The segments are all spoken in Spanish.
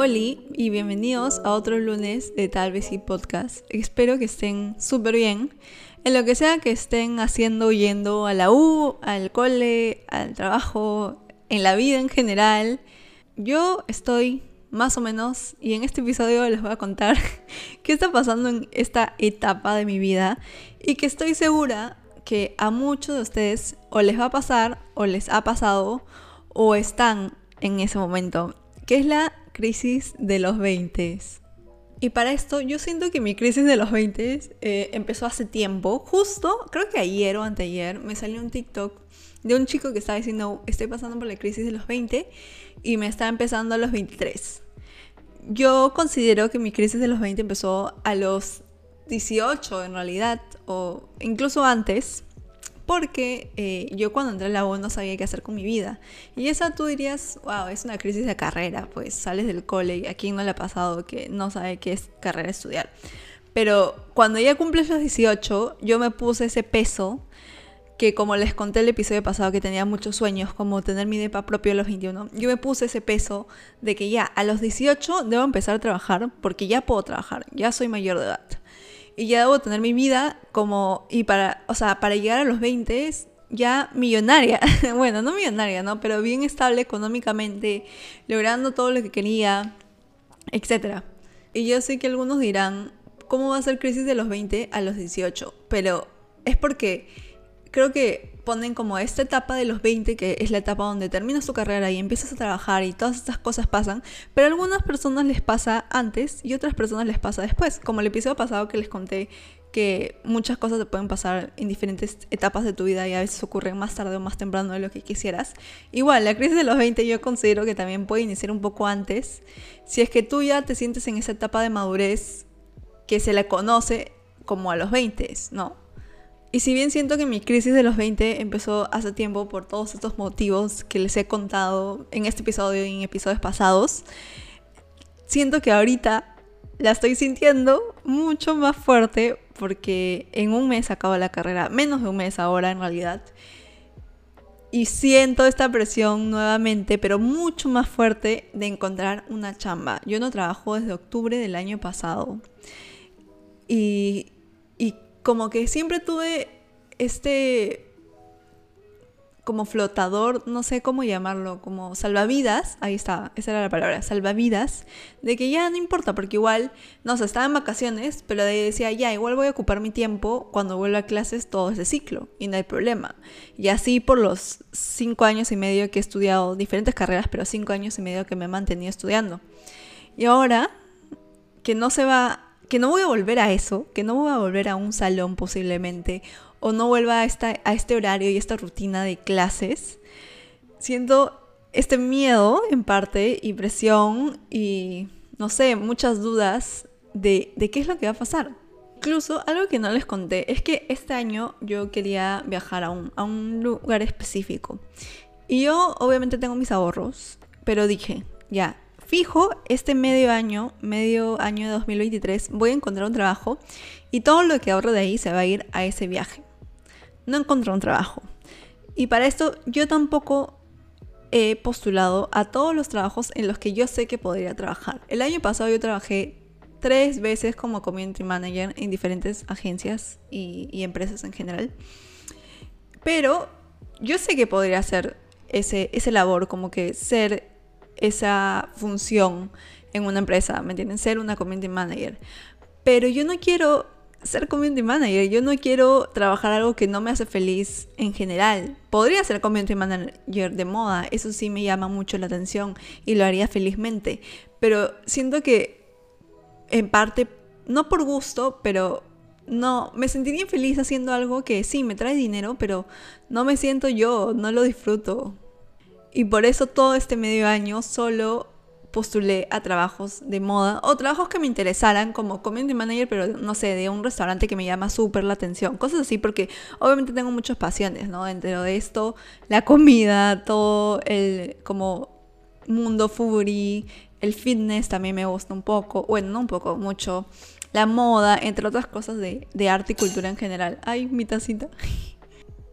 Hola y bienvenidos a otro lunes de Tal vez y Podcast. Espero que estén súper bien. En lo que sea que estén haciendo, yendo a la U, al cole, al trabajo, en la vida en general. Yo estoy más o menos y en este episodio les voy a contar qué está pasando en esta etapa de mi vida y que estoy segura que a muchos de ustedes o les va a pasar o les ha pasado o están en ese momento, que es la crisis de los 20. Y para esto yo siento que mi crisis de los 20 eh, empezó hace tiempo, justo, creo que ayer o anteayer, me salió un TikTok de un chico que estaba diciendo, estoy pasando por la crisis de los 20 y me está empezando a los 23. Yo considero que mi crisis de los 20 empezó a los 18 en realidad, o incluso antes, porque eh, yo cuando entré a la U no sabía qué hacer con mi vida. Y esa tú dirías, wow, es una crisis de carrera, pues sales del cole y a quién no le ha pasado que no sabe qué es carrera estudiar. Pero cuando ya cumples los 18, yo me puse ese peso que como les conté el episodio pasado que tenía muchos sueños, como tener mi depa propio a los 21, yo me puse ese peso de que ya a los 18 debo empezar a trabajar porque ya puedo trabajar, ya soy mayor de edad. Y ya debo tener mi vida como, y para, o sea, para llegar a los 20 ya millonaria, bueno, no millonaria, ¿no? Pero bien estable económicamente, logrando todo lo que quería, etc. Y yo sé que algunos dirán, ¿cómo va a ser crisis de los 20 a los 18? Pero es porque creo que ponen como esta etapa de los 20, que es la etapa donde terminas tu carrera y empiezas a trabajar y todas estas cosas pasan, pero a algunas personas les pasa antes y otras personas les pasa después, como el episodio pasado que les conté que muchas cosas te pueden pasar en diferentes etapas de tu vida y a veces ocurren más tarde o más temprano de lo que quisieras. Igual, la crisis de los 20 yo considero que también puede iniciar un poco antes, si es que tú ya te sientes en esa etapa de madurez que se le conoce como a los 20, ¿no? Y si bien siento que mi crisis de los 20 empezó hace tiempo por todos estos motivos que les he contado en este episodio y en episodios pasados, siento que ahorita la estoy sintiendo mucho más fuerte porque en un mes acabo la carrera, menos de un mes ahora en realidad. Y siento esta presión nuevamente, pero mucho más fuerte de encontrar una chamba. Yo no trabajo desde octubre del año pasado. Y como que siempre tuve este como flotador, no sé cómo llamarlo, como salvavidas, ahí está, esa era la palabra, salvavidas, de que ya no importa, porque igual, no sé, estaba en vacaciones, pero de ahí decía, ya, igual voy a ocupar mi tiempo cuando vuelva a clases todo ese ciclo, y no hay problema. Y así por los cinco años y medio que he estudiado diferentes carreras, pero cinco años y medio que me he mantenido estudiando. Y ahora, que no se va que no voy a volver a eso, que no voy a volver a un salón posiblemente, o no vuelva a, esta, a este horario y esta rutina de clases, siento este miedo en parte y presión y, no sé, muchas dudas de, de qué es lo que va a pasar. Incluso algo que no les conté es que este año yo quería viajar a un, a un lugar específico. Y yo obviamente tengo mis ahorros, pero dije, ya, fijo, este medio año, medio año de 2023, voy a encontrar un trabajo y todo lo que ahorro de ahí se va a ir a ese viaje. No encontré un trabajo. Y para esto yo tampoco he postulado a todos los trabajos en los que yo sé que podría trabajar. El año pasado yo trabajé tres veces como community manager en diferentes agencias y, empresas en general. Pero yo sé que podría hacer ese, ese labor, como que ser esa función en una empresa, ¿me entienden? Ser una community manager. Pero yo no quiero ser community manager, yo no quiero trabajar algo que no me hace feliz en general. Podría ser community manager de moda, eso sí me llama mucho la atención y lo haría felizmente. Pero siento que en parte, no por gusto, pero no, me sentiría feliz haciendo algo que sí me trae dinero, pero no me siento yo, no lo disfruto. Y por eso todo este medio año solo postulé a trabajos de moda o trabajos que me interesaran como community manager, pero no sé, de un restaurante que me llama súper la atención. Cosas así porque obviamente tengo muchas pasiones, ¿no? Dentro de esto, la comida, todo el como mundo furry, el fitness también me gusta un poco, bueno, no un poco, mucho. La moda, entre otras cosas de, de arte y cultura en general. Ay, mi tacita.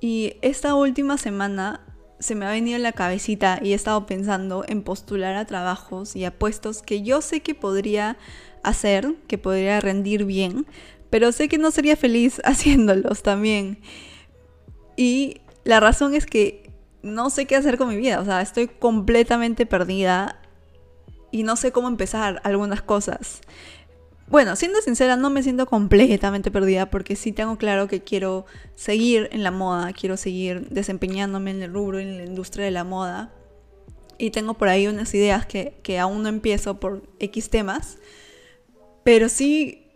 Y esta última semana se me ha venido en la cabecita y he estado pensando en postular a trabajos y a puestos que yo sé que podría hacer, que podría rendir bien, pero sé que no sería feliz haciéndolos también. Y la razón es que no sé qué hacer con mi vida, o sea, estoy completamente perdida y no sé cómo empezar algunas cosas. Bueno, siendo sincera, no me siento completamente perdida porque sí tengo claro que quiero seguir en la moda, quiero seguir desempeñándome en el rubro, en la industria de la moda. Y tengo por ahí unas ideas que, que aún no empiezo por X temas. Pero sí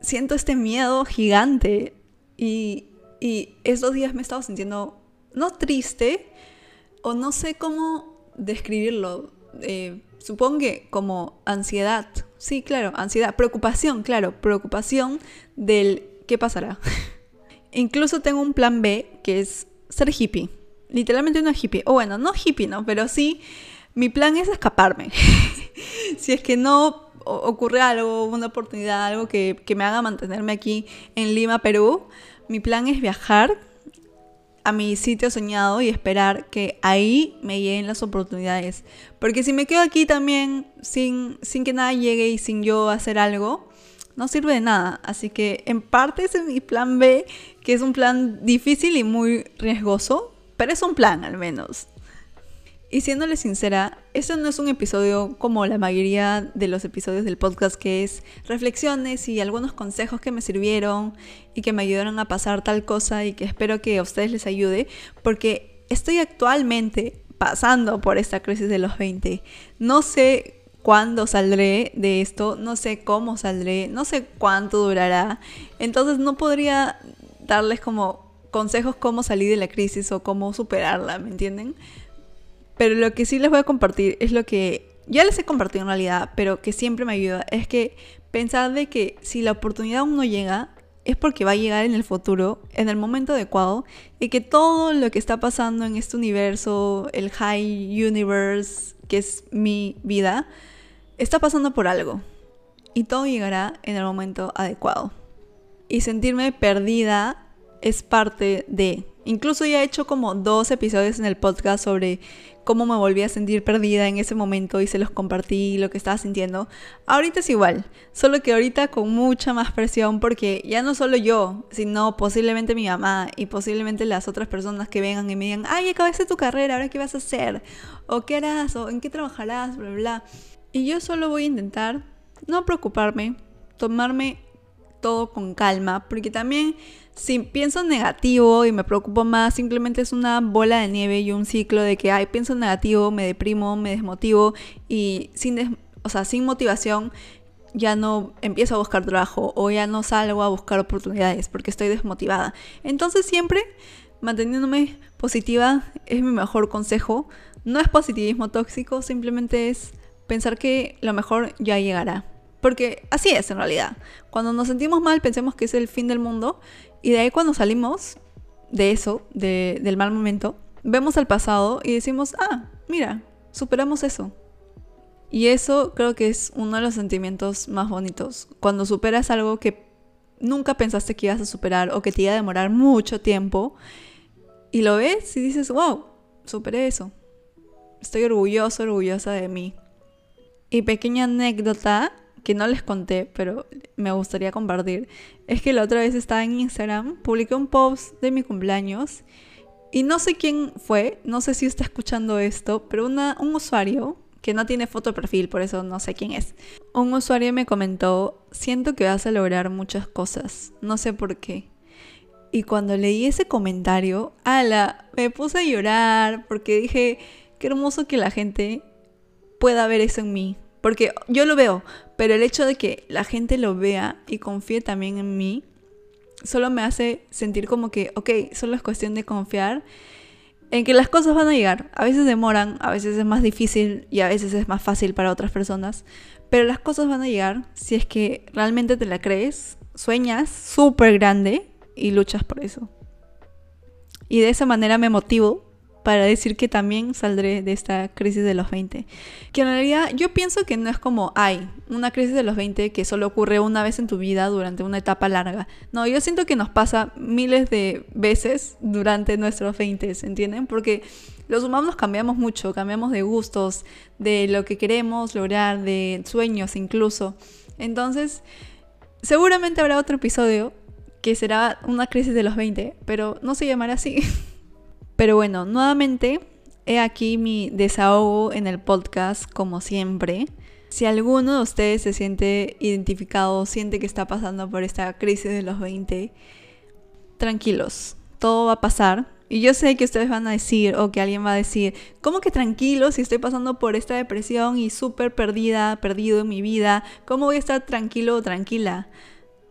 siento este miedo gigante y, y estos días me he estado sintiendo, no triste, o no sé cómo describirlo. Eh, supongo que como ansiedad. Sí, claro, ansiedad. Preocupación, claro, preocupación del qué pasará. Incluso tengo un plan B que es ser hippie. Literalmente una hippie. O bueno, no hippie, ¿no? Pero sí, mi plan es escaparme. si es que no ocurre algo, una oportunidad, algo que, que me haga mantenerme aquí en Lima, Perú, mi plan es viajar a mi sitio soñado y esperar que ahí me lleguen las oportunidades. Porque si me quedo aquí también sin, sin que nada llegue y sin yo hacer algo, no sirve de nada. Así que en parte ese es mi plan B, que es un plan difícil y muy riesgoso, pero es un plan al menos. Y siéndole sincera, este no es un episodio como la mayoría de los episodios del podcast, que es reflexiones y algunos consejos que me sirvieron y que me ayudaron a pasar tal cosa y que espero que a ustedes les ayude, porque estoy actualmente pasando por esta crisis de los 20. No sé cuándo saldré de esto, no sé cómo saldré, no sé cuánto durará. Entonces no podría darles como consejos cómo salir de la crisis o cómo superarla, ¿me entienden? Pero lo que sí les voy a compartir es lo que ya les he compartido en realidad, pero que siempre me ayuda, es que pensar de que si la oportunidad aún no llega, es porque va a llegar en el futuro, en el momento adecuado, y que todo lo que está pasando en este universo, el high universe, que es mi vida, está pasando por algo. Y todo llegará en el momento adecuado. Y sentirme perdida es parte de... Incluso ya he hecho como dos episodios en el podcast sobre cómo me volví a sentir perdida en ese momento y se los compartí lo que estaba sintiendo. Ahorita es igual, solo que ahorita con mucha más presión porque ya no solo yo, sino posiblemente mi mamá y posiblemente las otras personas que vengan y me digan, ay, acabaste tu carrera, ahora qué vas a hacer, o qué harás, o en qué trabajarás, bla, bla. Y yo solo voy a intentar no preocuparme, tomarme todo con calma, porque también si pienso negativo y me preocupo más, simplemente es una bola de nieve y un ciclo de que, ay, pienso negativo, me deprimo, me desmotivo y sin, o sea, sin motivación ya no empiezo a buscar trabajo o ya no salgo a buscar oportunidades porque estoy desmotivada. Entonces siempre manteniéndome positiva es mi mejor consejo. No es positivismo tóxico, simplemente es pensar que lo mejor ya llegará. Porque así es en realidad. Cuando nos sentimos mal pensemos que es el fin del mundo y de ahí cuando salimos de eso, del mal momento, vemos al pasado y decimos, ah, mira, superamos eso. Y eso creo que es uno de los sentimientos más bonitos. Cuando superas algo que nunca pensaste que ibas a superar o que te iba a demorar mucho tiempo y lo ves y dices, wow, superé eso. Estoy orgulloso, orgullosa de mí. Y pequeña anécdota, que no les conté, pero me gustaría compartir, es que la otra vez estaba en Instagram, publiqué un post de mi cumpleaños y no sé quién fue, no sé si está escuchando esto, pero una, un usuario que no tiene foto de perfil, por eso no sé quién es. Un usuario me comentó, siento que vas a lograr muchas cosas, no sé por qué. Y cuando leí ese comentario, ala, me puse a llorar porque dije, qué hermoso que la gente pueda ver eso en mí. Porque yo lo veo, pero el hecho de que la gente lo vea y confíe también en mí, solo me hace sentir como que, ok, solo es cuestión de confiar en que las cosas van a llegar. A veces demoran, a veces es más difícil y a veces es más fácil para otras personas, pero las cosas van a llegar si es que realmente te la crees, sueñas súper grande y luchas por eso. Y de esa manera me motivo para decir que también saldré de esta crisis de los 20. Que en realidad yo pienso que no es como, hay una crisis de los 20 que solo ocurre una vez en tu vida durante una etapa larga. No, yo siento que nos pasa miles de veces durante nuestros 20, ¿entienden? Porque los humanos cambiamos mucho, cambiamos de gustos, de lo que queremos lograr, de sueños incluso. Entonces, seguramente habrá otro episodio que será una crisis de los 20, pero no se llamará así. Pero bueno, nuevamente he aquí mi desahogo en el podcast como siempre. Si alguno de ustedes se siente identificado, siente que está pasando por esta crisis de los 20, tranquilos, todo va a pasar. Y yo sé que ustedes van a decir, o que alguien va a decir, ¿cómo que tranquilo si estoy pasando por esta depresión y súper perdida, perdido en mi vida? ¿Cómo voy a estar tranquilo o tranquila?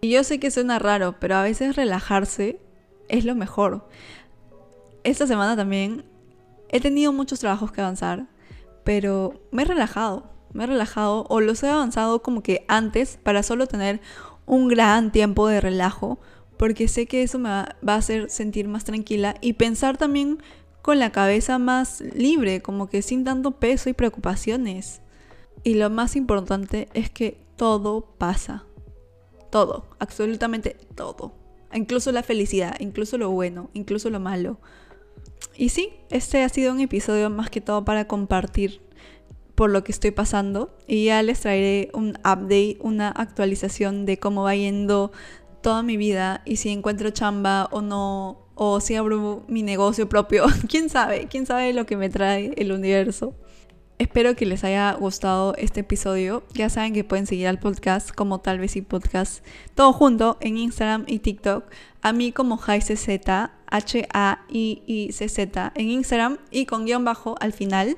Y yo sé que suena raro, pero a veces relajarse es lo mejor. Esta semana también he tenido muchos trabajos que avanzar, pero me he relajado, me he relajado o los he avanzado como que antes para solo tener un gran tiempo de relajo porque sé que eso me va, a hacer sentir más tranquila y pensar también con la cabeza más libre, como que sin tanto peso y preocupaciones. Y lo más importante es que todo pasa. Todo, absolutamente todo. Incluso la felicidad, incluso lo bueno, incluso lo malo. Y sí, este ha sido un episodio más que todo para compartir por lo que estoy pasando. Y ya les traeré un update, una actualización de cómo va yendo toda mi vida y si encuentro chamba o no, o si abro mi negocio propio, quién sabe, quién sabe lo que me trae el universo. Espero que les haya gustado este episodio. Ya saben que pueden seguir al podcast como tal vez y podcast todo junto en Instagram y TikTok. A mí como HaiCZ, H-A-I-I-C-Z en Instagram y con guion bajo al final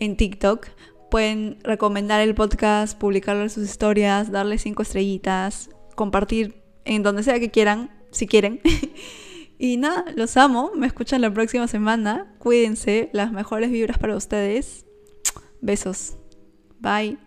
en TikTok. Pueden recomendar el podcast, publicarlo en sus historias, darle cinco estrellitas, compartir en donde sea que quieran, si quieren. y nada, los amo, me escuchan la próxima semana, cuídense, las mejores vibras para ustedes. Besos. Bye.